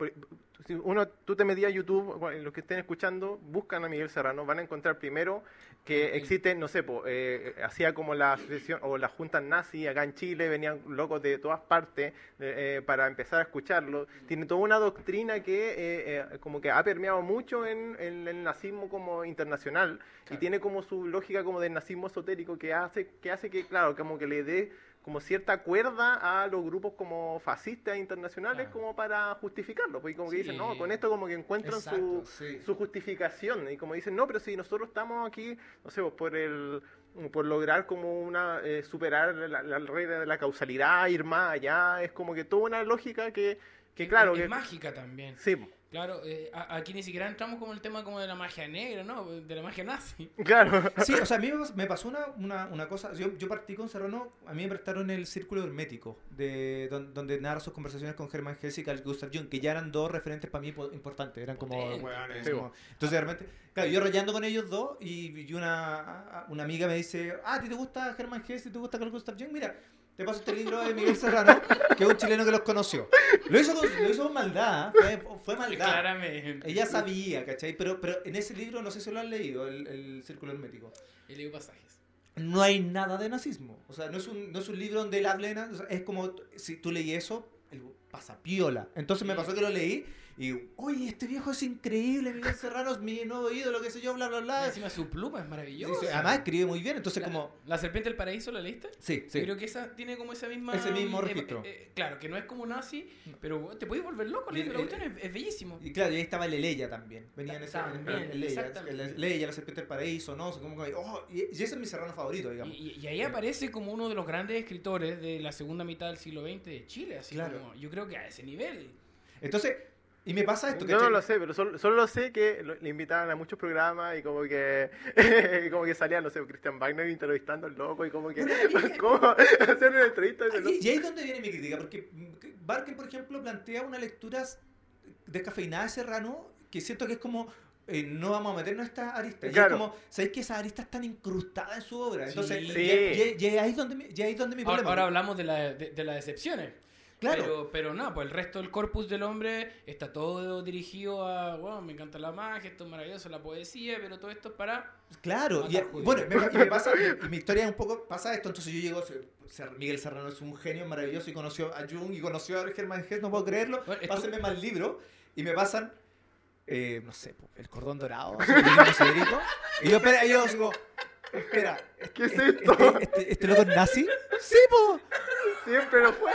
uno, tú te metías a YouTube, los que estén escuchando, buscan a Miguel Serrano, van a encontrar primero que Ok. existen, no sé, po, eh, hacía como la asociación o las juntas nazi acá en Chile, venían locos de todas partes eh, eh, para empezar a escucharlo. Tiene toda una doctrina que eh, eh, como que ha permeado mucho en, en el nazismo como internacional y tiene como su lógica como del nazismo esotérico que hace que, hace que claro, como que le dé como cierta cuerda a los grupos como fascistas internacionales Claro. como para justificarlo, porque como que dicen, no, con esto como que encuentran Exacto, su, sí. su justificación y como dicen, no, pero si nosotros estamos aquí, no sé, por el por lograr como una eh, superar la, la regla de la causalidad, ir más allá, es como que toda una lógica que, que Es- claro, es, que mágica también. sí, Claro, eh, aquí ni siquiera entramos como el tema como de la magia negra, ¿no? De la magia nazi. claro, Sí, o sea, a mí me pas- me pasó una, una, una cosa. Yo, yo partí con Serrano, a mí me prestaron el Círculo Hermético, de, don- donde narra sus conversaciones con Germán Hesse y Carl Gustav Jung, que ya eran dos referentes para mí po- importantes. Eran como. Potente. weones, Sí, como- Entonces, realmente, claro, yo rayando con ellos dos y, y una, una amiga me dice: Ah, ¿a ti te gusta Germán Hesse y te gusta Carl Gustav Jung? Mira. Te paso este libro de Miguel Serrano, que es un chileno que los conoció. Lo hizo con, lo hizo con maldad, ¿eh? fue, fue maldad. Claramente. Ella sabía, ¿cachai? Pero, pero en ese libro, no sé si lo han leído, el, el Círculo Hermético. Y leo pasajes. No hay nada de nazismo. O sea, no es un, no es un libro donde él de sea, es como, si tú leí eso, el pasa piola. Entonces me pasó que lo leí y, oye, este viejo es increíble, Miguel Serrano es mi nuevo ídolo, qué sé yo, bla, bla, Y bla. encima su pluma es maravillosa. Además escribe muy bien, entonces la, como... ¿La serpiente del paraíso la leíste? Sí, sí. creo que esa tiene como esa misma... Ese mismo eh, registro. eh, claro, que no es como nazi, pero te puedes volver loco Y- leyendo la y- cuestión, es, es bellísimo. Y claro, y ahí estaba el Eleya también. Venía en ese También, el Eleya, exactamente. el Eleya, la serpiente del paraíso, ¿no? O sea, como que, oh, y, y ese es mi serrano favorito, Y, digamos. y- y ahí aparece como uno de los grandes escritores de la segunda mitad del siglo XX de Chile, así Claro. como, yo creo que a ese nivel. Entonces, y me pasa esto, Yo no ¿cachai? lo sé, pero solo, solo lo sé que lo- le invitaban a muchos programas y como que y como que salía, no sé, Christian Wagner entrevistando al loco y como que ¿cómo hacer una entrevista loco? Y, y ahí es donde viene mi crítica, porque mm, Barker, por ejemplo, plantea una lectura descafeinada de Serrano que siento que es como. eh, no vamos a meternos a esta arista. Y Claro. es como, ¿sabéis que esas aristas están incrustadas en su obra? Entonces, Sí. y- Sí. y- y- y ahí es donde mi, y ahí es donde mi Ahora, problema. ahora hablamos de, la, de, de las excepciones. Claro. Pero, pero no, pues el resto del corpus del hombre está todo dirigido a, bueno, me encanta la magia, esto es maravilloso, la poesía, pero todo esto es para... Claro, y, bueno, me, y me pasa, y mi historia un poco pasa esto, entonces yo llego, Miguel Serrano es un genio maravilloso y conoció a Jung y conoció a Germán Hess, no puedo creerlo, Bueno, pásenme más libros y me pasan, eh, no sé, po, el cordón dorado, libro y yo, espera, y yo digo, espera, ¿Qué es esto? este, este, este loco es nazi? Sí, po. Siempre lo fue.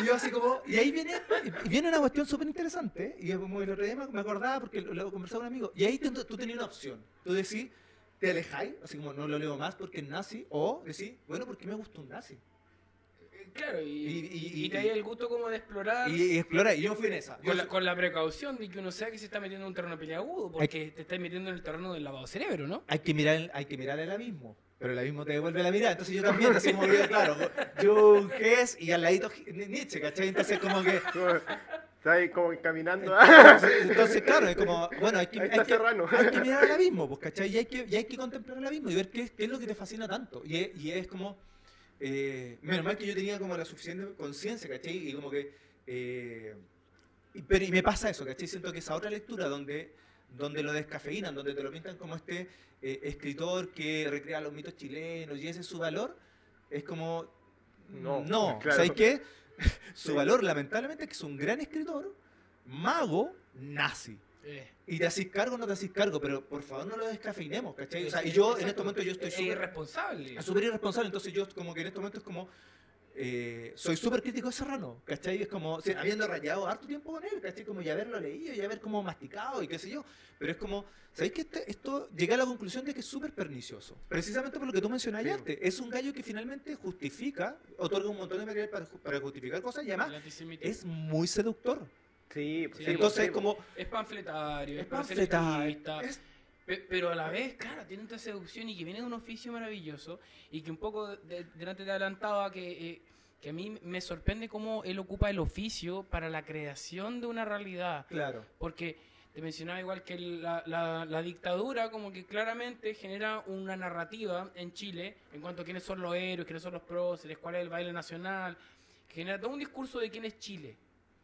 Y yo así como, y ahí viene, y viene una cuestión súper interesante, y como el otro día me acordaba porque lo, lo conversaba con un amigo, y ahí tú, tú tenías una opción, tú decís, te alejáis, así como no lo leo más porque es nazi, o decís, bueno, porque me gusta un nazi, Claro, y, Y- y- y te da el gusto como de explorar. y, y explora, y yo fui en esa. Yo Con la, con la precaución de que uno sea que se está metiendo en un terreno peleagudo, porque te estás metiendo en el terreno del lavado cerebro, ¿no? hay que mirar, hay que mirar el abismo. Pero el abismo te devuelve la mirada. Entonces yo también, así como que, claro, Jung Hess y al ladito Nietzsche, ¿cachai? Entonces como que, Está ahí como caminando. entonces, entonces, claro, es como, bueno, hay que, hay que- hay que mirar el abismo, pues, ¿cachai? Y hay que, y hay que contemplar el abismo y ver qué, es- qué es lo que te fascina tanto. Y es, y es como, eh, menos mal que yo tenía como la suficiente conciencia, ¿cachai? Y como que, eh, y, pero, y me pasa eso, ¿cachai? Siento que esa otra lectura donde, donde lo descafeinan, donde te lo pintan como este eh, escritor que recrea los mitos chilenos y ese es su valor, es como, No, no, claro. ¿sabes qué? su valor, lamentablemente, es que es un gran escritor, mago, nazi. Eh, Y te haces cargo o no te haces cargo, pero por favor no lo descafeinemos, ¿cachai? O sea, y yo en este momento yo estoy es súper irresponsable. súper irresponsable, entonces yo como que en este momento es como, eh, soy súper crítico de Serrano, ¿cachai? Es como, sí, habiendo rayado harto tiempo con él, ¿cachai? Como ya haberlo leído, ya haber como masticado y qué sé yo, pero es como, ¿sabéis que este- esto llegué a la conclusión de que es súper pernicioso? Precisamente por lo que tú mencionabas Sí. antes, es un gallo que finalmente justifica, otorga un montón de material para, para justificar cosas y además es muy seductor. Sí, Sí, sí, Entonces es como, Es panfletario, es, es panfletar, proselitista, es pero a la vez, claro, tiene esta seducción y que viene de un oficio maravilloso y que un poco de- delante te adelantaba que, eh, que a mí me sorprende cómo él ocupa el oficio para la creación de una realidad. Claro. Porque te mencionaba igual que la, la- la dictadura como que claramente genera una narrativa en Chile en cuanto a quiénes son los héroes, quiénes son los próceres, cuál es el baile nacional, genera todo un discurso de quién es Chile.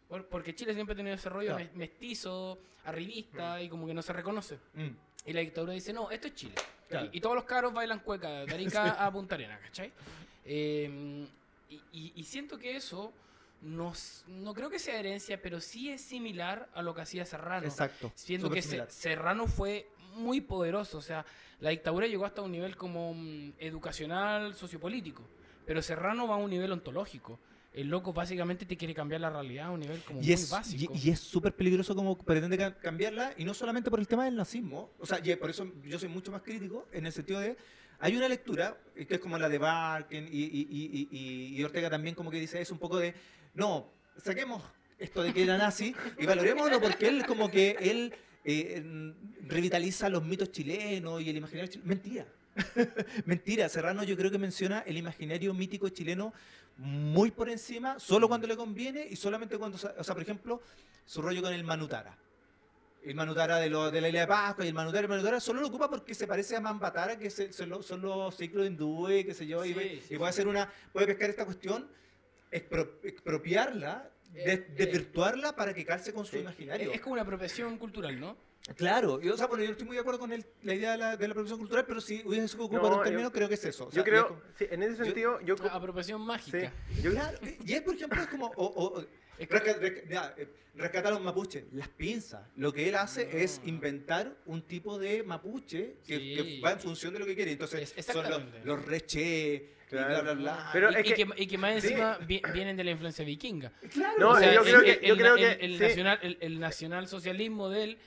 Por- Porque Chile siempre ha tenido ese rollo Claro. mestizo, arribista y como que no se reconoce. Mm. Y la dictadura dice, no, esto es Chile. Claro. Y, y todos los caros bailan cueca, de Arica a Punta Arena, ¿cachai? Eh, y, y- y siento que eso no, s- no creo que sea herencia, pero sí es similar a lo que hacía Serrano. Exacto. Siendo que similar. Serrano fue muy poderoso, o sea, la dictadura llegó hasta un nivel como mm, educacional, sociopolítico, pero Serrano va a un nivel ontológico. El loco básicamente te quiere cambiar la realidad a un nivel como Y muy es, básico. y es súper peligroso como pretende ca- cambiarla, y no solamente por el tema del nazismo, o sea, y por eso yo soy mucho más crítico, en el sentido de, hay una lectura, eh, que es como la de Barken y, y- y- y- y Ortega también como que dice, es un poco de, no, saquemos esto de que era nazi y valorémoslo porque él como que él eh, revitaliza los mitos chilenos y el imaginario chileno. Mentira. Mentira, Serrano yo creo que menciona el imaginario mítico chileno muy por encima, solo cuando le conviene y solamente cuando, o sea, por ejemplo, su rollo con el Manutara. El Manutara de, lo, de la isla de Pascua y el Manutara, el Manutara solo lo ocupa porque se parece a Mambatara, que se- son, los, son los ciclos hindúes, qué sé yo, y, Sí, y puede hacer una, puede pescar esta cuestión, expro- expropiarla, Eh, eh. desvirtuarla para que calce con su imaginario. Es como una apropiación cultural, ¿no? Claro, y, o sea, bueno, yo estoy muy de acuerdo con el- la idea de la, de la cultural, pero si hubiese ocupar No, un término, yo- creo que es eso. o Yo sea, es creo, como- sí, en ese yo- sentido, yo... Una apropiación mágica. sí, yo- Claro, y él, por ejemplo, es como. o- o- Es ya, eh, rescatar a un mapuche, las pinzas. Lo que él hace No. es inventar un tipo de mapuche que, Sí. que va en función de lo que quiere. Entonces, Es- son los, reche, y bla, Claro. bla, bla. Pero y, es y que- que, y que más encima vi- vienen de la influencia vikinga. Claro, No, O sea, yo el- creo que- el- yo creo el- que el sí. nacional, el, el nacionalsocialismo de él,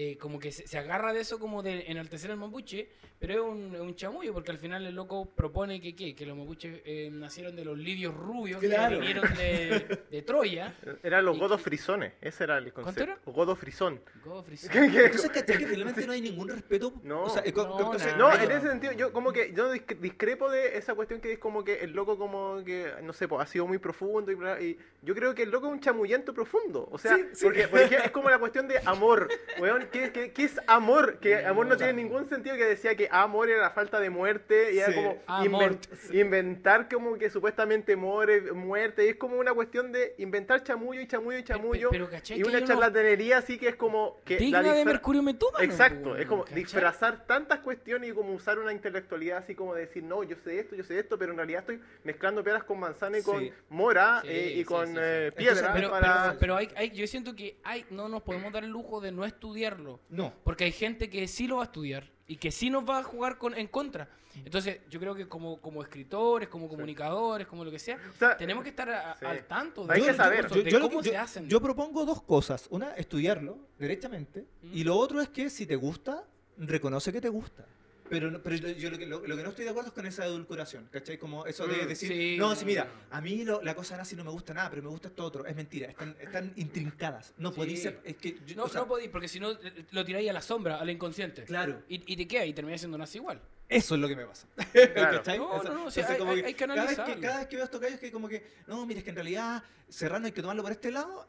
eh, como que se, agarra de eso como de enaltecer al mapuche, pero es un, es un chamullo porque al final el loco propone que, ¿qué? que los mapuches eh, nacieron de los libios rubios Claro. que vinieron de, de Troya. Eran los godos frisones, ese era el ¿Cuánto concepto. era? Godo frisón. Gofris. Entonces, ¿cachai? Que finalmente no hay ningún respeto. No. O sea, No, entonces-. No, en ese sentido, yo como que yo disc- discrepo de esa cuestión que es como que el loco como que, no sé, pues ha sido muy profundo y, y yo creo que el loco es un chamullento profundo. O sea, Sí, sí. porque, porque es como la cuestión de amor. Weón, ¿qué, qué, qué es amor? Que amor no tiene ningún sentido que decía que amor era la falta de muerte y era Sí. como Amor. inven- inventar como que supuestamente more, muerte. Y es como una cuestión de inventar chamullo y chamullo y chamullo. pero, ¿cachai y una charlatanería así que es como que Digna la de Mercurio Metómano. Exacto, po, es como ¿cachai? disfrazar tantas cuestiones y como usar una intelectualidad así como decir, no, yo sé esto, yo sé esto, pero en realidad estoy mezclando peras con manzana y con Sí. mora Sí, eh, y sí, con sí, sí. eh, Entonces, piedra Pero, para... pero, pero hay, hay- yo siento que hay, no nos podemos dar el lujo de no estudiarlo. No. Porque hay gente que sí lo va a estudiar y que sí nos va a jugar con, en contra. Entonces, yo creo que como, como escritores, como comunicadores, como lo que sea, O sea, tenemos que estar a- sí. al tanto Hay que de, saber. de Yo- yo- cómo yo- se hacen. Yo propongo dos cosas. Una, estudiarlo derechamente. Mm. Y lo otro es que si te gusta, reconoce que te gusta. Pero, no- pero yo, yo lo, que, lo, lo que no estoy de acuerdo es con esa edulcoración, ¿cachai? Como eso de Mm, decir, sí, no, sí, mira, a mí lo- la cosa nazi no me gusta nada, pero me gusta esto otro. Es mentira, están, están intrincadas. No Sí. podéis ser, es que, yo- no, o sea, no podéis, porque si no lo tiráis a la sombra, al inconsciente. Claro, Y, y te queda y terminas siendo nazi igual. eso es lo que me pasa. No, Eso- no, no, hay- como hay- hay que cada vez que, cada vez que veo estos gallos que como que, no, mira, es que en realidad Serrano hay que tomarlo por este lado.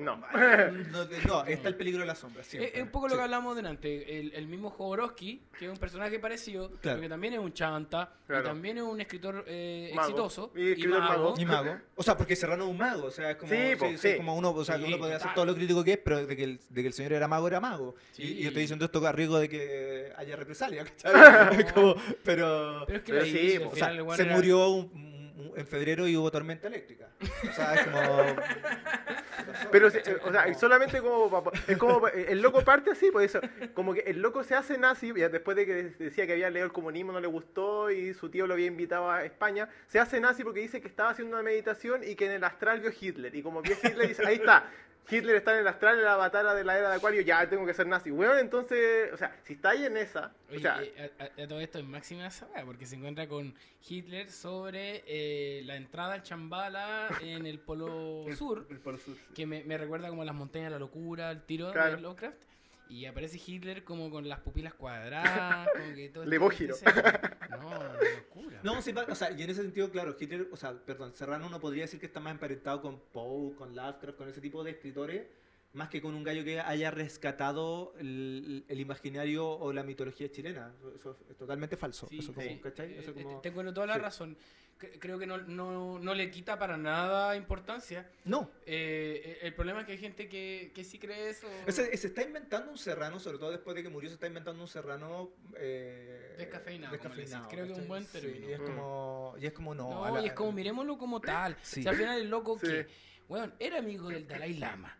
No. No, no, está el peligro de la sombra. Es, siempre. es un poco lo Sí. que hablamos delante. El, el mismo Jodorowsky, que es un personaje parecido, Claro. porque también es un chanta, Claro. y también es un escritor eh, Mago. exitoso. Y escritor mago. Y mago. O sea, porque Serrano es un mago. O sea, es como, Sí, sí, po, sí, sí. como uno, o sea, uno podría hacer todo lo crítico que es, pero de que el, de que el señor era mago, era mago. Sí. Y, y yo estoy diciendo esto a riesgo de que haya represalia. ¿cachai? No. Como- pero Pero es que Pero la sí, dice, po. al o sea, final el weón se era- murió un- un- en febrero y hubo tormenta eléctrica. O sea, es como... Pero, ¿cachai? o sea, solamente como, es como el loco parte así, pues eso, como que el loco se hace nazi, después de que decía que había leído el comunismo, no le gustó y su tío lo había invitado a España, se hace nazi porque dice que estaba haciendo una meditación y que en el astral vio Hitler, y como vio Hitler dice, ahí está, Hitler está en el astral, en la batalla de la era de Acuario, ya tengo que ser nazi. Bueno, entonces, o sea, si está ahí en esa, o Oye, sea, eh, a, todo esto es máxima saga, porque se encuentra con Hitler sobre eh, la entrada al Chambala en el Polo Sur, El Polo Sur. que me, me recuerda como las montañas de la locura, el tiro Claro. de Lovecraft. Y aparece Hitler como con las pupilas cuadradas, como que todo Le este- giro. escenario. No, locura. No, sí, o sea, y en ese sentido, claro, Hitler, o sea, perdón, Serrano no podría decir que está más emparentado con Poe, con Lovecraft, con ese tipo de escritores, más que con un gallo que haya rescatado el, el imaginario o la mitología chilena. Eso, es totalmente falso. Sí, eso como, sí. ¿cachai? Eso Eh, como- Te encuentro toda la sí. razón. Cre- Creo que no, no, no le quita para nada importancia. No, Eh, el problema es que hay gente que, que sí cree eso. Ese- se está inventando un serrano, sobre todo después de que murió, se está inventando un serrano eh, Descafeinado, como le descafeinado. Creo que es un buen Sí, término. y, es como, y es como no. No, la- y es como miremoslo como tal. Sí. O sea, al final el loco Sí. que, weón, era amigo del Dalai Lama.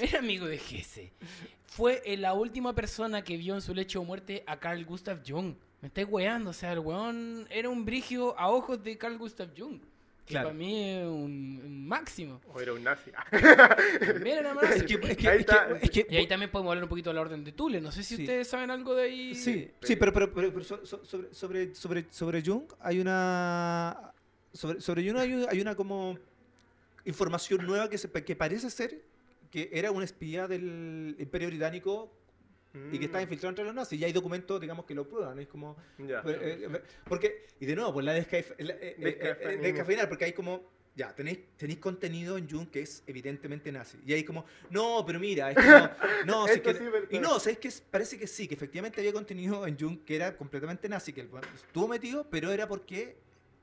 Era amigo de Gese. Fue la última persona que vio en su lecho de muerte a Carl Gustav Jung. Me estáis weando, o sea, el weón era un brigio a ojos de Carl Gustav Jung. Que Claro. para mí es un, un máximo. o era un nazi. También era más. Es que, es que- Ahí es que- está. es que- Y ahí también podemos hablar un poquito de la orden de Tule. No sé si Sí. ustedes saben algo de ahí. Sí, sí, pero, pero, pero- pero so- so- sobre, sobre, sobre, sobre Jung hay una. Sobre, sobre Jung hay, hay una como información nueva que, se, que parece ser que era un espía del Imperio Británico y que estaba Mm, infiltrado entre los nazis. Y hay documentos, digamos, que lo prueban. Es como. ya. eh, eh, porque, y de nuevo, pues la descafe- la- eh, eh, eh, porque hay como. Ya, tenéis, tenéis contenido en Jung que es evidentemente nazi. Y hay como, no, pero mira, es como, no, Esto que, sí, y no, ¿sabes que Parece que sí, que efectivamente había contenido en Jung que era completamente nazi, que el estuvo metido, pero era porque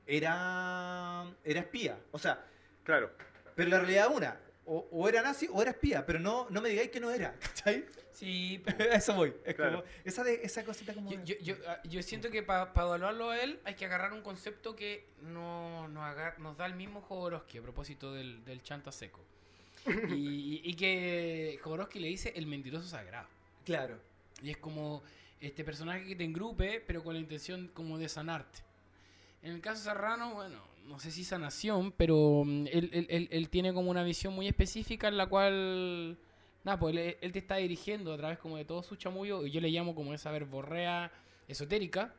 era, era espía. O sea, Claro. pero la realidad es una, o, o era nazi o era espía, pero no, no me digáis que no era, ¿cachai? Sí, A eso voy. Es Claro. como, esa, de, esa cosita como... Yo, de- yo, yo, ah, yo siento que para evaluarlo a él hay que agarrar un concepto que no, no agar- nos da el mismo Jodorowsky a propósito del, del chanta seco. y, y que Jodorowsky le dice el mentiroso sagrado. Claro. Y es como este personaje que te engrupe, pero con la intención como de sanarte. En el caso Serrano, bueno, no sé si sanación, pero mm, él, él- él- él tiene como una visión muy específica en la cual, nada, pues él, te está dirigiendo a través como de todo su chamullo, y yo le llamo como esa verborrea esotérica,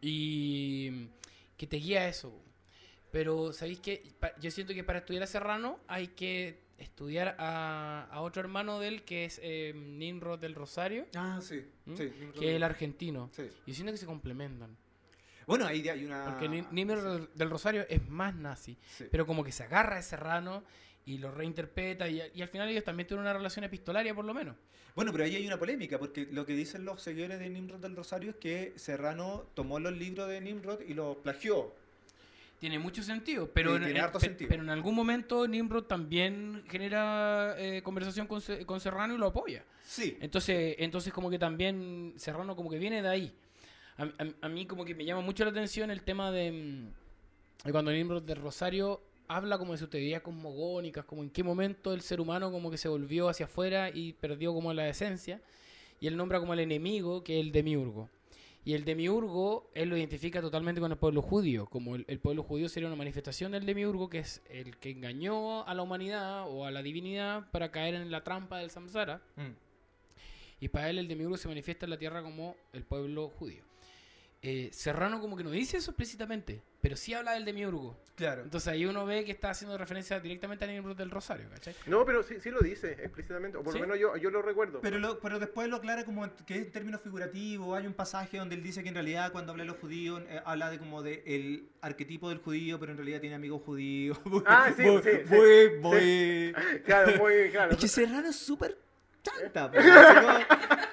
y mm, que te guía a eso. Pero, ¿sabéis qué? Pa- Yo siento que para estudiar a Serrano hay que estudiar a, a otro hermano de él, que es eh, del Rosario, Ah, sí. ¿Mm? sí que es el argentino. sí. Yo siento que se complementan. Bueno, ahí hay una... Porque Ni- Nimrod del, Rosario es más nazi. Sí. Pero como que se agarra a Serrano y lo reinterpreta. Y, y al final ellos también tienen una relación epistolaria, por lo menos. Bueno, pero ahí hay una polémica, porque lo que dicen los seguidores de Nimrod del Rosario es que Serrano tomó los libros de Nimrod y los plagió. Tiene mucho sentido. Pero, Sí, en, tiene en- harto pe- sentido. pero en algún momento Nimrod también genera eh, conversación con, con Serrano y lo apoya. Sí. Entonces, entonces como que también Serrano como que viene de ahí. A, a- a mí como que me llama mucho la atención el tema de, mm, de cuando Nimrod del Rosario habla como de sus teorías cosmogónicas, como en qué momento el ser humano como que se volvió hacia afuera y perdió como la esencia. Y él nombra como el enemigo que es el demiurgo. Y el demiurgo, él lo identifica totalmente con el pueblo judío, como el, el pueblo judío sería una manifestación del demiurgo, que es el que engañó a la humanidad o a la divinidad para caer en la trampa del samsara. Mm. Y para él el demiurgo se manifiesta en la tierra como el pueblo judío. Eh, Serrano como que no dice eso explícitamente, pero sí habla del demiurgo. Claro. Entonces ahí uno ve que está haciendo referencia directamente al libro del Rosario, ¿cachai? No, pero sí, sí lo dice explícitamente, o por ¿Sí? lo menos yo, yo lo recuerdo. Pero, lo- pero después lo aclara como en- que es en términos figurativos. Hay un pasaje donde él dice que en realidad cuando habla de los judíos eh, habla de como de el arquetipo del judío, pero en realidad tiene amigos judíos. Ah, sí, sí, sí. muy- muy- Claro, muy claro. Es que Serrano es súper chanta.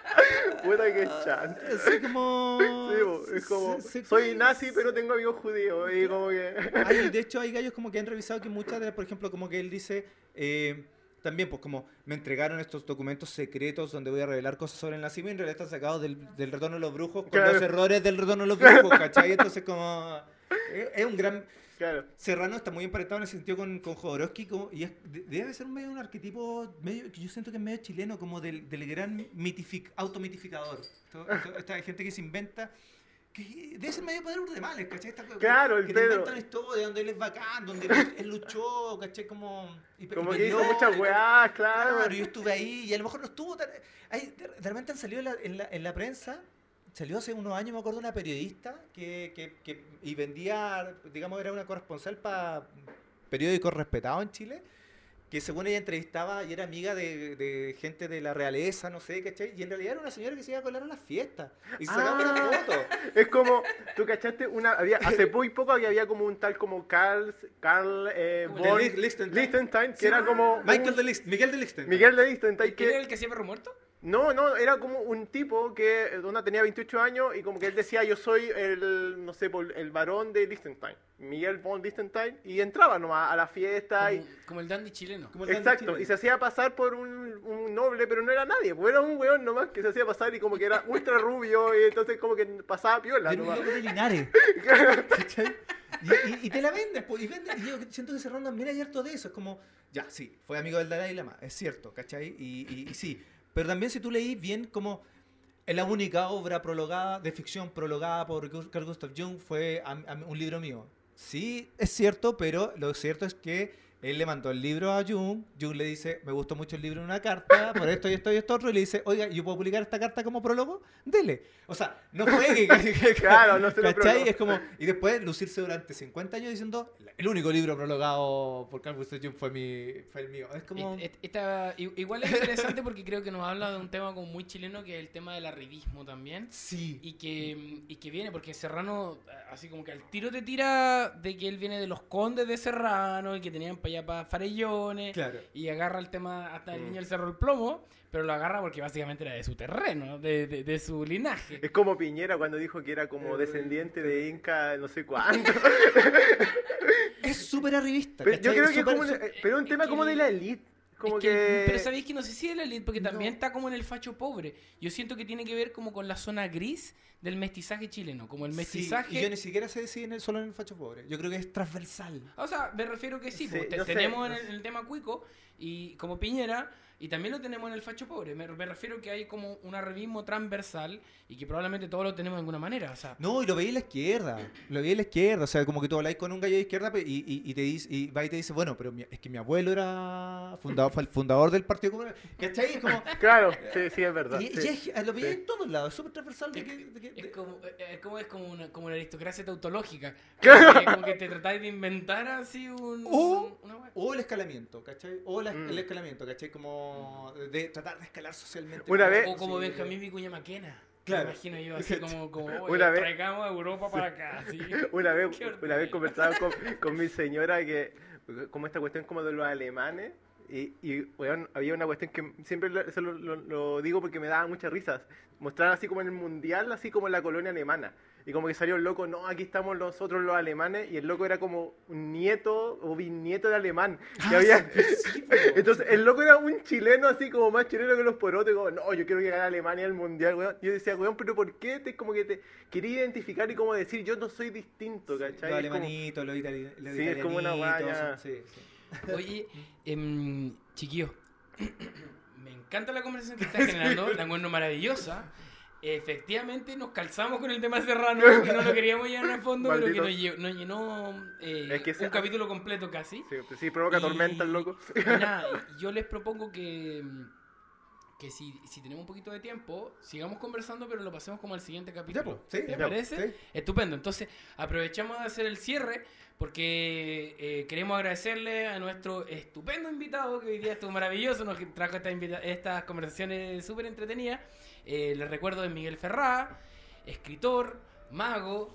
Puta que como- chan. Así como... Sí, es como, se- se- soy nazi, pero tengo amigos judíos. Y como que. Hay- de hecho, hay gallos como que han revisado que muchas de, por ejemplo, como que él dice, eh, también, pues como me entregaron estos documentos secretos donde voy a revelar cosas sobre el nacimiento, en realidad están sacados del, del retorno de los brujos con Claro. los errores del retorno de los brujos, ¿cachai? Entonces, como. Es, es un gran. Claro. Serrano está muy emparentado en ese sentido con, con Jodorowsky como- y es- de- debe ser un medio un arquetipo medio que yo siento que es medio chileno como del, del gran mitific, automitificador Esto- esto- esta gente que se inventa que debe ser medio Pedro de males ¿cachai? Esta Claro, el que Pedro. inventan historia donde él es bacán donde él, él luchó ¿cachai? como y, Como y que hizo muchas weás, claro. Claro, yo estuve ahí y a lo mejor no estuvo tan... hay- de, de repente han salido en la, en la- en la prensa, salió hace unos años, me acuerdo, una periodista que, que, que- y vendía, digamos, era una corresponsal para periódicos respetados en Chile, que según ella entrevistaba y era amiga de, de gente de la realeza, no sé, ¿cachai? Y en realidad era una señora que se iba a colar a las fiestas. Y se sacaba Ah. una foto. Es como, tú cachaste, una, había, hace muy poco había, había como un tal como Carl, Carl eh, Como de von Lich- Liechtenstein. Liechtenstein, que Sí. era como Michael un- de Licht, Miguel de Lichten. Miguel de ¿Quién era que el que siempre muerto? No, no, era como un tipo que eh, una tenía 28 años y como que él decía yo soy el, no sé, por- el varón de Liechtenstein, Miguel von Liechtenstein, y entraba nomás a la fiesta y... Como, como el dandy chileno. Como el Dandy Exacto, y se hacía pasar por un, un noble, pero no era nadie, pues era un weón nomás que se hacía pasar y como que era ultra rubio y entonces como que pasaba piola nomás. de Linares. ¿Cachai? Y, y- y te la venden, pues, y venden, y yo siento que Serrano también hay harto de eso, es como, ya, sí, fue amigo del Dalai Lama, es cierto, ¿cachai? Y, y- y sí, pero también si tú leí bien como la única obra prologada, de ficción prologada por Carl Gustav Jung fue un libro mío. Sí, es cierto, pero lo cierto es que él le mandó el libro a Jung, Jung le dice, me gustó mucho el libro en una carta, por esto y esto y esto otro, y le dice, oiga, ¿yo puedo publicar esta carta como prólogo? Dele. O sea, no fue que... Claro, no se lo ¿Cachai? prólogo. Es como, y después lucirse durante 50 años diciendo, el único libro prologado por Carl Gustav Jung fue, mi, fue el mío. Es como... Esta- igual es interesante porque creo que nos habla de un tema como muy chileno que es el tema del arribismo también. Sí. Y que, y que viene, porque Serrano, así como que al tiro te tira de que él viene de los condes de Serrano y que tenían para allá para Farellones. Claro. Y agarra el tema hasta el niño del cerro del plomo, pero lo agarra porque básicamente era de su terreno, de, de- de su linaje. Es como Piñera cuando dijo que era como descendiente de Inca, no sé cuánto. Es súper arribista. Pero yo creo que es como, una- pero un tema como de el- la elite. Como Es que- que... Pero sabéis que no sé si es la elite, porque también No. está como en el facho pobre. Yo siento que tiene que ver como con la zona gris del mestizaje chileno, como el Sí, mestizaje... y yo ni siquiera sé si en el- solo en el facho pobre. Yo creo que es transversal. O sea, me refiero que sí, Sí, pues, te- sé, tenemos no en el, en el tema cuico y como Piñera y también lo tenemos en el facho pobre. Me, me refiero que hay como un arribismo transversal y que probablemente todos lo tenemos de alguna manera. O sea, No, y lo veía en la izquierda. Lo veía en la izquierda. O sea, como que tú habláis con un gallo de izquierda y, y, y te dice, y va y te dice, bueno, pero mi- es que mi abuelo era fundador, fue el fundador del Partido Comunista. ¿Cachai? Es como. Claro, sí, sí, es verdad. Y, sí. y es- lo veía sí. en todos lados. Es súper transversal. De que, de que- es de- como, eh, es como, es como, una, como una aristocracia tautológica. Claro. Que, como que te tratáis de inventar así un... O- una wea. O el escalamiento, ¿cachai? O la- Mm. el escalamiento, ¿cachai? Como de tratar de escalar socialmente. Una vez- O como Sí. Benjamín Vicuña Maquena. Claro. Me imagino yo así como, como "Oye, Una vez- traigamos a Europa para acá. Una vez, una vez conversaba con, con mi señora que, como esta cuestión como de los alemanes, y, y weón, había una cuestión que siempre lo, eso lo, lo- lo digo porque me daba muchas risas. Mostraban así como en el mundial, así como en la colonia alemana. Y como que salió el loco, no, aquí estamos nosotros los alemanes, y el loco era como un nieto o bisnieto de alemán. que Ah, había... Entonces, el loco era un chileno así como más chileno que los porotes, como, no, yo quiero llegar a Alemania al mundial, weón. Yo decía, weón, pero ¿por qué te como que te quería identificar y como decir, yo no soy distinto, ¿cachai? Los Es como- los, itali Sí, es como una guaya. Sí, sí. Oye, em, chiquillos, me encanta la conversación que estás generando, la encuentro maravillosa. efectivamente nos calzamos con el tema Serrano, que no lo queríamos llevar al fondo, pero que Maldito. nos, lle- nos llenó eh, Es que un capítulo completo casi. Sí, sí, provoca Y- tormenta el loco. Y nada, yo les propongo que, mm, que si, si tenemos un poquito de tiempo, sigamos conversando, pero lo pasemos como al siguiente capítulo. Ya, pues, sí, ¿Te ya, parece? sí. Estupendo. Entonces, aprovechamos de hacer el cierre porque eh, queremos agradecerle a nuestro estupendo invitado que hoy día estuvo maravilloso, nos trajo esta estas conversaciones súper entretenidas. Eh, les recuerdo de Miguel Ferrá, escritor, mago,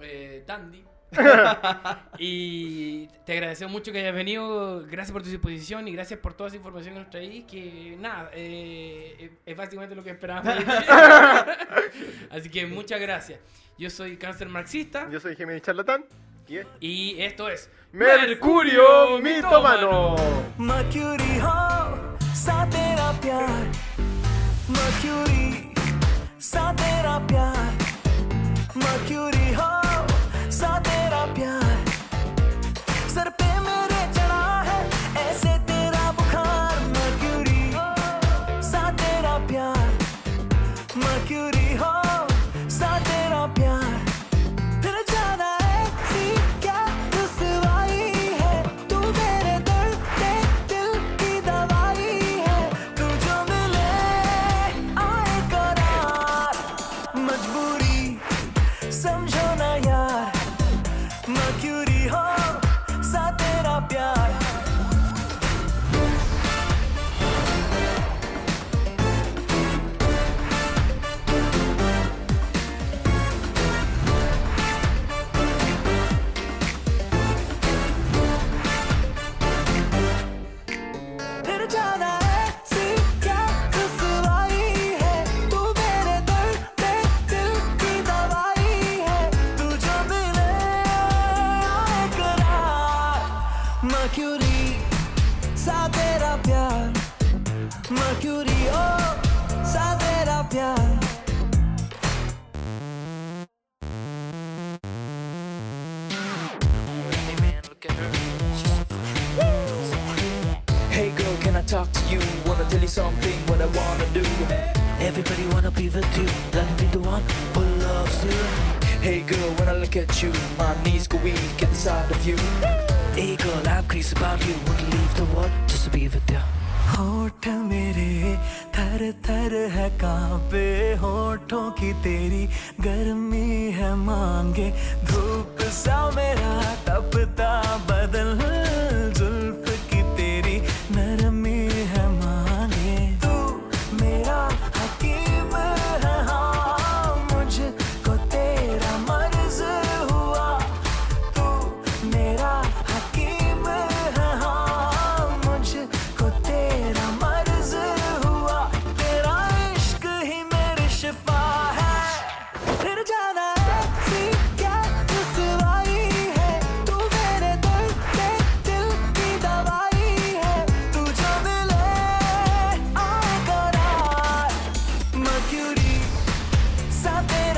eh, dandy. y te agradecemos mucho que hayas venido. Gracias por tu disposición y gracias por toda esa información que nos traís. Que nada, eh, eh, es básicamente lo que esperábamos. Así que muchas gracias. Yo soy Cáncer Marxista. Yo soy Jiménez Charlatán. Yeah. Y esto es Mercurio Mitomano. Mercury, тебя Hey girl, can I talk to you? Wanna tell you something, what I wanna do? Everybody wanna be with you. Let me be the one who loves you. Hey girl, when I look at you My knees go weak inside of you. Hey girl, I'm crazy about you. Wouldn't leave the world just to be with you होठ मेरे, थर थर है कांपे होठों की तेरी। गर्मी है मांगे, धूप सा मेरा, तपता बदल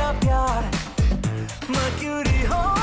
तेरा प्यार मर्क्यूरी हो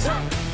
Huh.